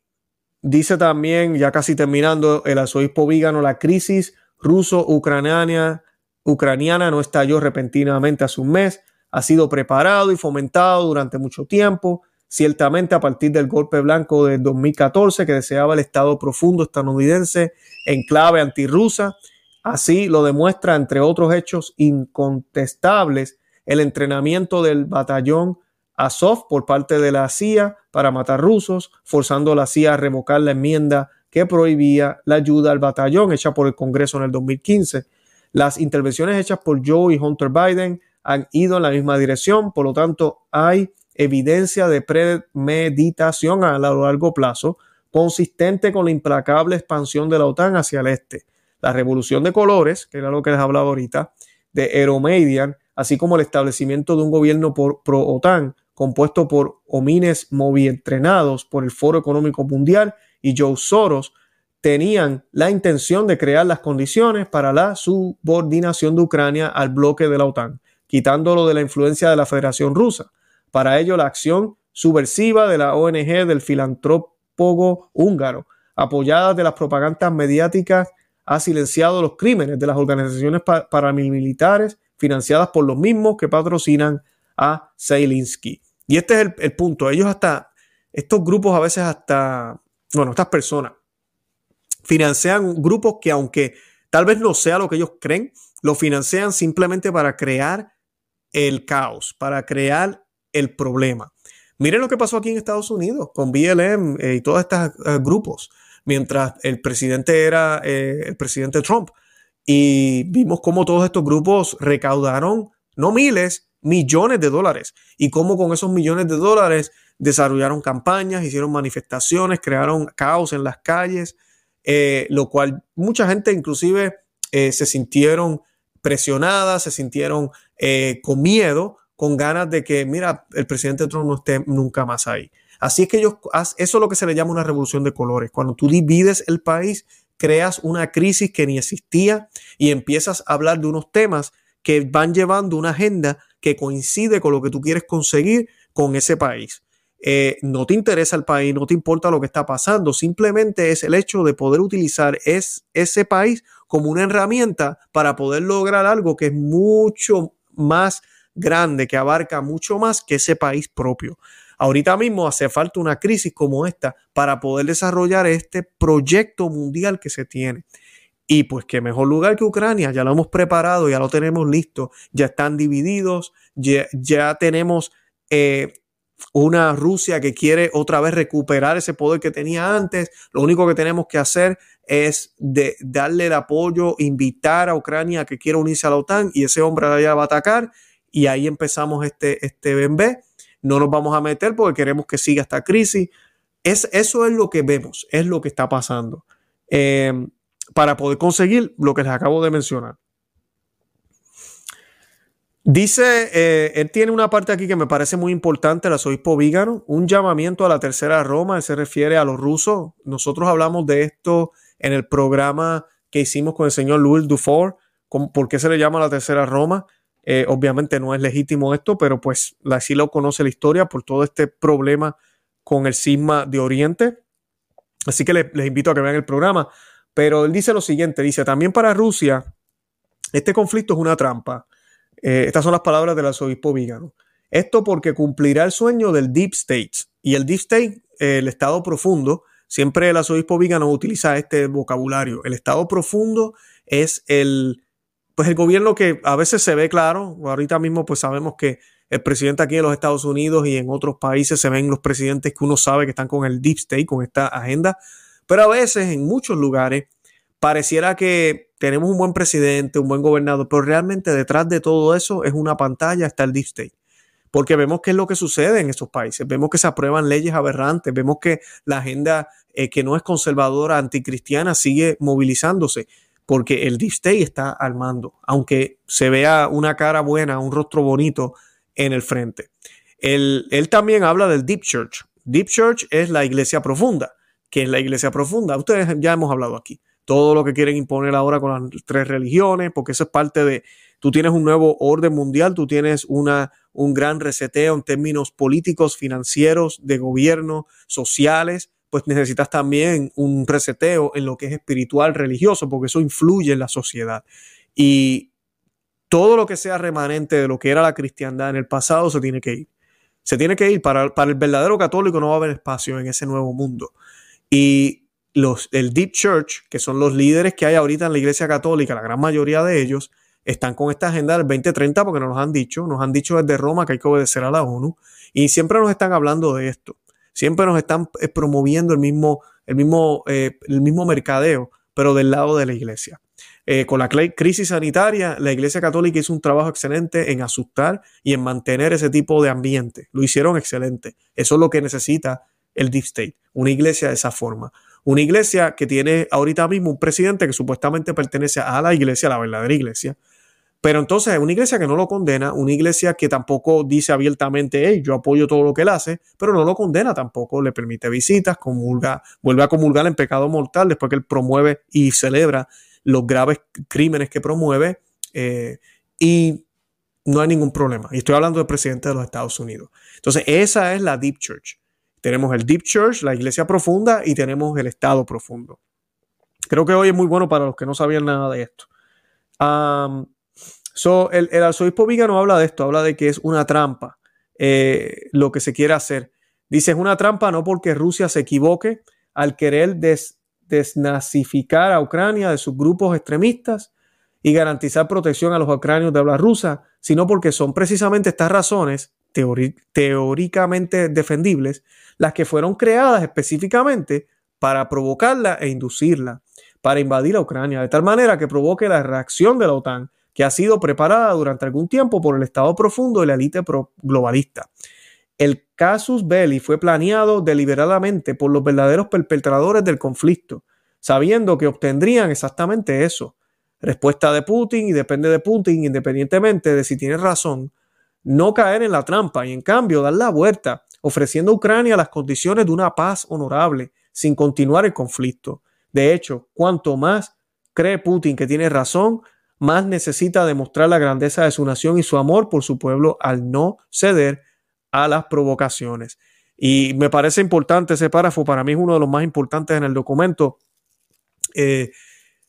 dice también, ya casi terminando, el arzobispo Vígano, la crisis ruso-ucraniana ucraniana no estalló repentinamente hace un mes, ha sido preparado y fomentado durante mucho tiempo ciertamente a partir del golpe blanco de 2014 que deseaba el Estado profundo estadounidense en clave antirrusa. Así lo demuestra, entre otros hechos incontestables, el entrenamiento del batallón Azov por parte de la CIA para matar rusos, forzando a la CIA a revocar la enmienda que prohibía la ayuda al batallón hecha por el Congreso en el 2015. Las intervenciones hechas por Joe y Hunter Biden han ido en la misma dirección, por lo tanto hay evidencia de premeditación a largo plazo consistente con la implacable expansión de la OTAN hacia el este. La revolución de colores, que era lo que les hablaba ahorita, de Euromedian, así como el establecimiento de un gobierno pro-OTAN compuesto por homines entrenados por el Foro Económico Mundial y Joe Soros, tenían la intención de crear las condiciones para la subordinación de Ucrania al bloque de la OTAN, quitándolo de la influencia de la Federación Rusa. Para ello, la acción subversiva de la ONG del filantrópogo húngaro, apoyada de las propagandas mediáticas, ha silenciado los crímenes de las organizaciones paramilitares financiadas por los mismos que patrocinan a Zelensky. Y este es el, el punto. Ellos hasta, estos grupos a veces hasta, bueno, estas personas financian grupos que aunque tal vez no sea lo que ellos creen, lo financian simplemente para crear el caos, para crear el problema. Miren lo que pasó aquí en Estados Unidos con BLM eh, y todos estos eh, grupos, mientras el presidente era eh, el presidente Trump. Y vimos cómo todos estos grupos recaudaron, no miles, millones de dólares. Y cómo con esos millones de dólares desarrollaron campañas, hicieron manifestaciones, crearon caos en las calles, lo cual mucha gente inclusive se sintieron presionadas, se sintieron con miedo con ganas de que, mira, el presidente Trump no esté nunca más ahí. Así es que ellos, eso es lo que se le llama una revolución de colores. Cuando tú divides el país, creas una crisis que ni existía y empiezas a hablar de unos temas que van llevando una agenda que coincide con lo que tú quieres conseguir con ese país. Eh, no te interesa el país, no te importa lo que está pasando, simplemente es el hecho de poder utilizar ese país como una herramienta para poder lograr algo que es mucho más grande que abarca mucho más que ese país propio. Ahorita mismo hace falta una crisis como esta para poder desarrollar este proyecto mundial que se tiene. Y pues qué mejor lugar que Ucrania, ya lo hemos preparado, ya lo tenemos listo, ya están divididos, ya, tenemos eh, una Rusia que quiere otra vez recuperar ese poder que tenía antes. Lo único que tenemos que hacer es darle el apoyo, invitar a Ucrania que quiera unirse a la OTAN y ese hombre allá va a atacar y ahí empezamos este, este BNB. No nos vamos a meter porque queremos que siga esta crisis. Es, eso es lo que vemos, es lo que está pasando eh, para poder conseguir lo que les acabo de mencionar. Dice, eh, él tiene una parte aquí que me parece muy importante, el arzobispo Vígano, un llamamiento a la tercera Roma, él se refiere a los rusos. Nosotros hablamos de esto en el programa que hicimos con el señor Louis Dufour, ¿por qué se le llama la tercera Roma? Eh, obviamente no es legítimo esto, pero pues así lo conoce la historia por todo este problema con el cisma de Oriente. Así que les, invito a que vean el programa. Pero él dice lo siguiente, dice, también para Rusia, este conflicto es una trampa. Eh, estas son las palabras del arzobispo Vígano. Esto porque cumplirá el sueño del Deep State. Y el Deep State, el Estado profundo, siempre el arzobispo Vígano utiliza este vocabulario. El Estado profundo es el, pues el gobierno que a veces se ve claro, ahorita mismo pues sabemos que el presidente aquí en los Estados Unidos y en otros países se ven los presidentes que uno sabe que están con el deep state, con esta agenda, pero a veces en muchos lugares pareciera que tenemos un buen presidente, un buen gobernador, pero realmente detrás de todo eso es una pantalla, está el deep state. Porque vemos qué es lo que sucede en esos países, vemos que se aprueban leyes aberrantes, vemos que la agenda eh, que no es conservadora, anticristiana, sigue movilizándose porque el Deep State está al mando, aunque se vea una cara buena, un rostro bonito en el frente. Él, él, también habla del Deep Church. Deep Church es la iglesia profunda. ¿Qué es la iglesia profunda? Ustedes ya hemos hablado aquí. Todo lo que quieren imponer ahora con las tres religiones, porque eso es parte de, tú tienes un nuevo orden mundial, tú tienes una, un gran reseteo en términos políticos, financieros, de gobierno, sociales, pues necesitas también un reseteo en lo que es espiritual, religioso, porque eso influye en la sociedad. Y todo lo que sea remanente de lo que era la cristiandad en el pasado se tiene que ir. Se tiene que ir. Para, para el verdadero católico no va a haber espacio en ese nuevo mundo. Y los, el Deep Church, que son los líderes que hay ahorita en la Iglesia Católica, la gran mayoría de ellos, están con esta agenda del 2030 porque nos han dicho, nos han dicho desde Roma que hay que obedecer a la ONU y siempre nos están hablando de esto. Siempre nos están eh, promoviendo el mismo, el mismo, eh, el mismo mercadeo pero del lado de la iglesia. Eh, con la crisis sanitaria, la Iglesia Católica hizo un trabajo excelente en asustar y en mantener ese tipo de ambiente. Lo hicieron excelente. Eso es lo que necesita el Deep State, una iglesia de esa forma. Una iglesia que tiene ahorita mismo un presidente que supuestamente pertenece a la iglesia, a la verdadera iglesia, pero entonces es una iglesia que no lo condena, una iglesia que tampoco dice abiertamente, hey, yo apoyo todo lo que él hace, pero no lo condena tampoco, le permite visitas, comulga, vuelve a comulgar en pecado mortal después que él promueve y celebra los graves crímenes que promueve eh, y no hay ningún problema. Y estoy hablando del presidente de los Estados Unidos. Entonces, esa es la Deep Church. Tenemos el Deep Church, la iglesia profunda, y tenemos el Estado profundo. Creo que hoy es muy bueno para los que no sabían nada de esto. So, el, arzobispo Vígano habla de esto, habla de que es una trampa eh, lo que se quiere hacer. Dice, es una trampa no porque Rusia se equivoque al querer des, desnazificar a Ucrania de sus grupos extremistas y garantizar protección a los ucranios de habla rusa, sino porque son precisamente estas razones teóricamente defendibles las que fueron creadas específicamente para provocarla e inducirla, para invadir a Ucrania, de tal manera que provoque la reacción de la OTAN, que ha sido preparada durante algún tiempo por el Estado profundo y la élite globalista. El casus belli fue planeado deliberadamente por los verdaderos perpetradores del conflicto, sabiendo que obtendrían exactamente eso. Respuesta de Putin y depende de Putin, independientemente de si tiene razón, no caer en la trampa y en cambio dar la vuelta, ofreciendo a Ucrania las condiciones de una paz honorable, sin continuar el conflicto. De hecho, cuanto más cree Putin que tiene razón, más necesita demostrar la grandeza de su nación y su amor por su pueblo al no ceder a las provocaciones. Y me parece importante ese párrafo, para mí es uno de los más importantes en el documento. Eh,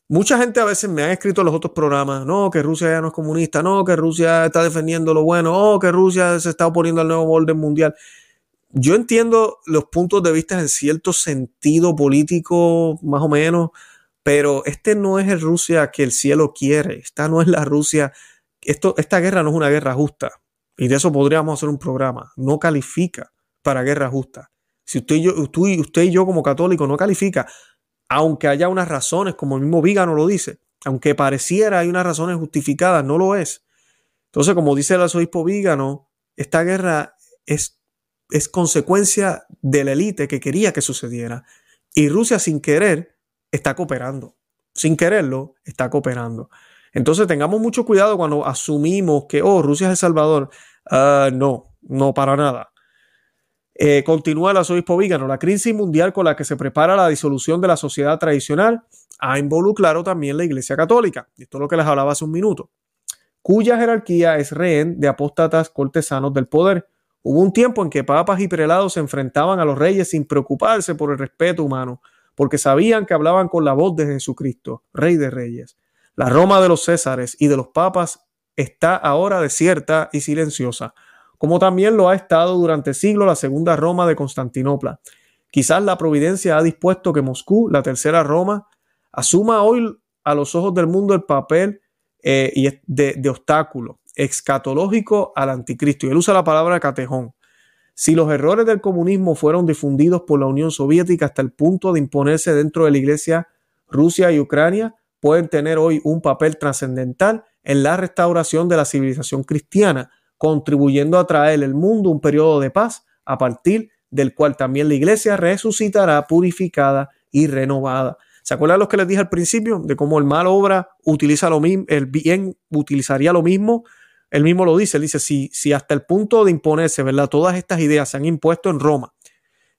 mucha gente a veces me ha escrito en los otros programas, no, que Rusia ya no es comunista, no, que Rusia está defendiendo lo bueno, oh, que Rusia se está oponiendo al nuevo orden mundial. Yo entiendo los puntos de vista en cierto sentido político, más o menos, pero este no es el Rusia que el cielo quiere, esta no es la Rusia, esto, esta guerra no es una guerra justa, y de eso podríamos hacer un programa, no califica para guerra justa. Si usted y yo, usted y yo como católico no califica, aunque haya unas razones, como el mismo Vígano lo dice, aunque pareciera hay unas razones justificadas, no lo es. Entonces, como dice el arzobispo Vígano, esta guerra es, es consecuencia de la élite que quería que sucediera. Y Rusia sin querer está cooperando. Sin quererlo, está cooperando. Entonces tengamos mucho cuidado cuando asumimos que, oh, Rusia es El Salvador. Ah, no, no para nada. Eh, continúa el arzobispo Vígano. La crisis mundial con la que se prepara la disolución de la sociedad tradicional ha involucrado también la Iglesia Católica. Esto es lo que les hablaba hace un minuto. Cuya jerarquía es rehén de apóstatas cortesanos del poder. Hubo un tiempo en que papas y prelados se enfrentaban a los reyes sin preocuparse por el respeto humano, porque sabían que hablaban con la voz de Jesucristo, Rey de Reyes. La Roma de los Césares y de los papas está ahora desierta y silenciosa, como también lo ha estado durante siglos la segunda Roma de Constantinopla. Quizás la providencia ha dispuesto que Moscú, la tercera Roma, asuma hoy a los ojos del mundo el papel eh, de, de obstáculo escatológico al anticristo. Y él usa la palabra catejón. Si los errores del comunismo fueron difundidos por la Unión Soviética hasta el punto de imponerse dentro de la Iglesia, Rusia y Ucrania pueden tener hoy un papel trascendental en la restauración de la civilización cristiana, contribuyendo a traer al mundo un periodo de paz a partir del cual también la iglesia resucitará purificada y renovada. ¿Se acuerdan los que les dije al principio de cómo el mal obra utiliza lo mismo, el bien utilizaría lo mismo? Él mismo lo dice, él dice, si, si hasta el punto de imponerse, ¿verdad? Todas estas ideas se han impuesto en Roma.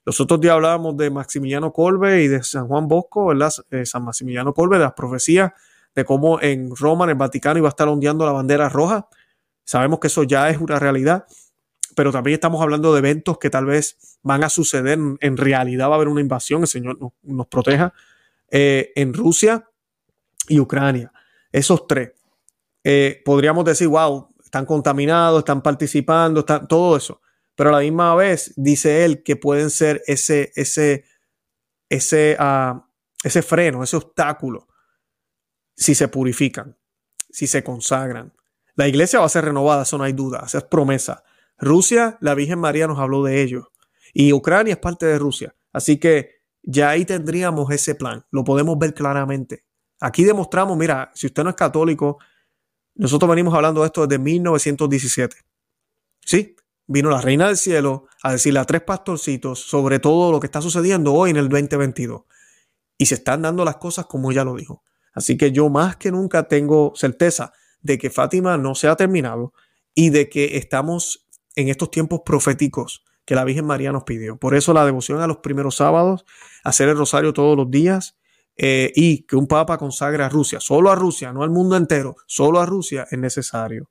Los otros días hablábamos de Maximiliano Colbe y de San Juan Bosco, ¿verdad? Eh, San Maximiliano Colbe, de las profecías de cómo en Roma, en el Vaticano, iba a estar ondeando la bandera roja. Sabemos que eso ya es una realidad, pero también estamos hablando de eventos que tal vez van a suceder. En realidad va a haber una invasión, el Señor nos, proteja, eh, en Rusia y Ucrania. Esos tres. Eh, podríamos decir, wow, están contaminados, están participando, están, todo eso. Pero a la misma vez dice él que pueden ser ese, ese, ese, uh, ese freno, ese obstáculo si se purifican, si se consagran. La iglesia va a ser renovada, eso no hay duda, esa es promesa. Rusia, la Virgen María nos habló de ello. Y Ucrania es parte de Rusia. Así que ya ahí tendríamos ese plan. Lo podemos ver claramente. Aquí demostramos, mira, si usted no es católico, nosotros venimos hablando de esto desde 1917. Sí, vino la reina del cielo a decirle a tres pastorcitos sobre todo lo que está sucediendo hoy en el 2022. Y se están dando las cosas como ella lo dijo. Así que yo más que nunca tengo certeza de que Fátima no se ha terminado y de que estamos en estos tiempos proféticos que la Virgen María nos pidió. Por eso la devoción a los primeros sábados, hacer el rosario todos los días eh, y que un papa consagre a Rusia, solo a Rusia, no al mundo entero, solo a Rusia es necesario.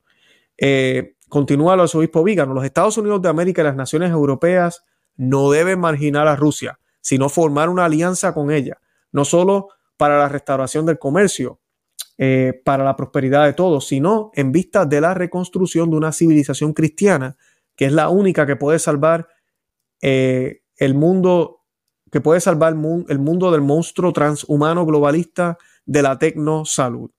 Eh, continúa el arzobispo Vígano, los Estados Unidos de América y las naciones europeas no deben marginar a Rusia, sino formar una alianza con ella, no solo para la restauración del comercio, eh, para la prosperidad de todos, sino en vista de la reconstrucción de una civilización cristiana, que es la única que puede salvar eh, el mundo, que puede salvar el mundo del monstruo transhumano globalista de la tecnosalud.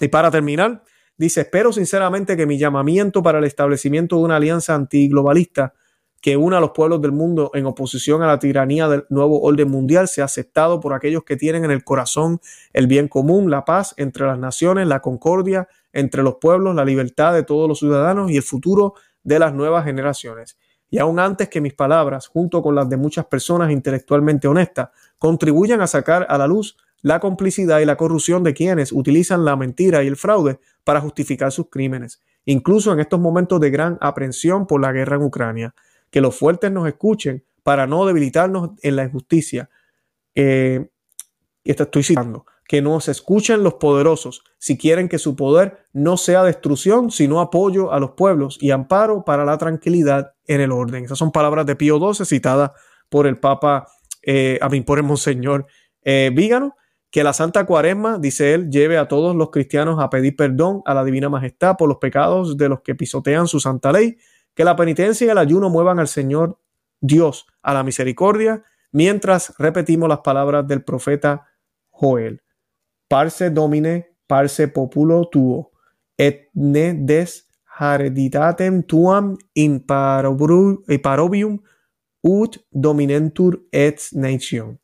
Y para terminar, dice, espero sinceramente que mi llamamiento para el establecimiento de una alianza antiglobalista que una a los pueblos del mundo en oposición a la tiranía del nuevo orden mundial sea aceptado por aquellos que tienen en el corazón el bien común, la paz entre las naciones, la concordia entre los pueblos, la libertad de todos los ciudadanos y el futuro de las nuevas generaciones. Y aún antes que mis palabras, junto con las de muchas personas intelectualmente honestas, contribuyan a sacar a la luz la complicidad y la corrupción de quienes utilizan la mentira y el fraude para justificar sus crímenes, incluso en estos momentos de gran aprensión por la guerra en Ucrania que los fuertes nos escuchen para no debilitarnos en la injusticia. Eh, y esto estoy citando, que nos escuchen los poderosos si quieren que su poder no sea destrucción, sino apoyo a los pueblos y amparo para la tranquilidad en el orden. Esas son palabras de Pío XII citadas por el Papa, eh, a mí por el Monseñor eh, Vígano, que la Santa Cuaresma, dice él, lleve a todos los cristianos a pedir perdón a la Divina Majestad por los pecados de los que pisotean su santa ley que la penitencia y el ayuno muevan al Señor Dios a la misericordia, mientras repetimos las palabras del profeta Joel. Parse domine, parse populo tuo, et ne des hareditatem tuam in parobium ut dominentur et nation.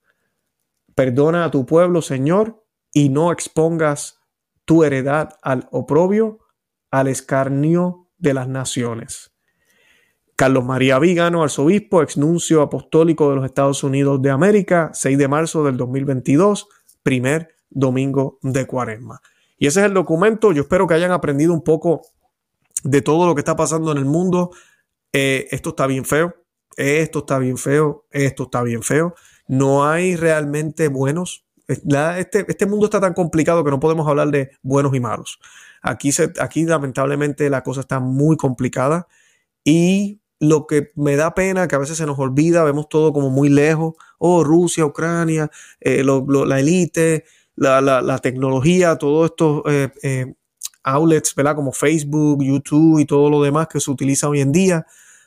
Perdona a tu pueblo, Señor, y no expongas tu heredad al oprobio, al escarnio de las naciones. Carlos María Vigano, arzobispo, exnuncio apostólico de los Estados Unidos de América, 6 de marzo del 2022, primer domingo de cuaresma. Y ese es el documento. Yo espero que hayan aprendido un poco de todo lo que está pasando en el mundo. Eh, esto está bien feo, esto está bien feo, esto está bien feo. No hay realmente buenos. Este, este mundo está tan complicado que no podemos hablar de buenos y malos. Aquí, se, aquí lamentablemente la cosa está muy complicada y lo que me da pena, que a veces se nos olvida, vemos todo como muy lejos, oh, Rusia, Ucrania, eh, la élite, la, tecnología, todos estos eh, eh, outlets, ¿verdad? Como Facebook, YouTube y todo lo demás que se utiliza hoy en día,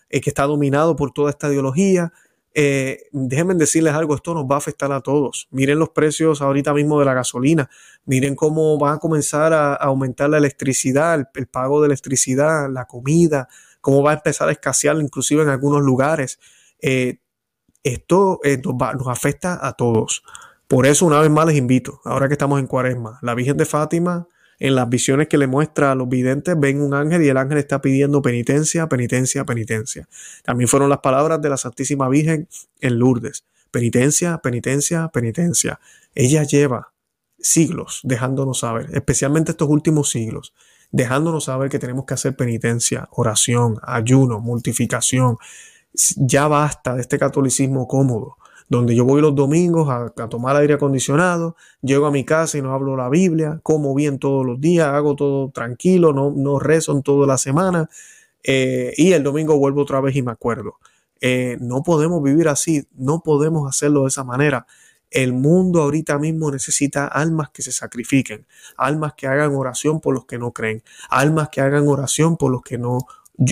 que está dominado por toda esta ideología. déjenme decirles algo, esto nos va a afectar a todos. Miren los precios ahorita mismo de la gasolina, miren cómo va a comenzar a, aumentar la electricidad, el pago de electricidad, la comida, cómo va a empezar a escasear inclusive en algunos lugares. Eh, esto eh, nos, afecta a todos. Por eso, una vez más, les invito, ahora que estamos en cuaresma, la Virgen de Fátima, en las visiones que le muestra a los videntes, ven un ángel y el ángel está pidiendo penitencia, penitencia, penitencia. También fueron las palabras de la Santísima Virgen en Lourdes. Penitencia, penitencia, penitencia. Ella lleva siglos dejándonos saber, especialmente estos últimos siglos, dejándonos saber que tenemos que hacer penitencia, oración, ayuno, mortificación. Ya basta de este catolicismo cómodo, donde yo voy los domingos a, tomar aire acondicionado, llego a mi casa y no hablo la Biblia, como bien todos los días, hago todo tranquilo, no, no rezo en toda la semana eh, y el domingo vuelvo otra vez y me acuerdo. Eh, no podemos vivir así, no podemos hacerlo de esa manera. El mundo ahorita mismo necesita almas que se sacrifiquen, almas que hagan oración por los que no creen, almas que hagan oración por los que no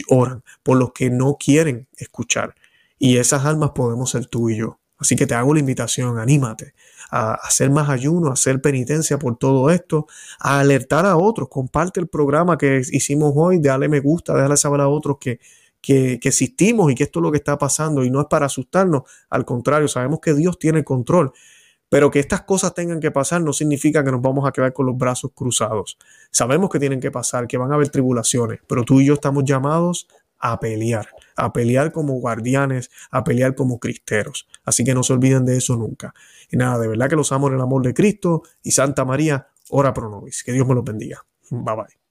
oran, por los que no quieren escuchar. Y esas almas podemos ser tú y yo. Así que te hago la invitación, anímate a hacer más ayuno, a hacer penitencia por todo esto, a alertar a otros. Comparte el programa que hicimos hoy, dale me gusta, déjale saber a otros que, que, que existimos y que esto es lo que está pasando y no es para asustarnos. Al contrario, sabemos que Dios tiene control. Pero que estas cosas tengan que pasar no significa que nos vamos a quedar con los brazos cruzados. Sabemos que tienen que pasar, que van a haber tribulaciones, pero tú y yo estamos llamados a pelear, a pelear como guardianes, a pelear como cristeros. Así que no se olviden de eso nunca. Y nada, de verdad que los amo en el amor de Cristo y Santa María, ora pro nobis. Que Dios me los bendiga. Bye bye.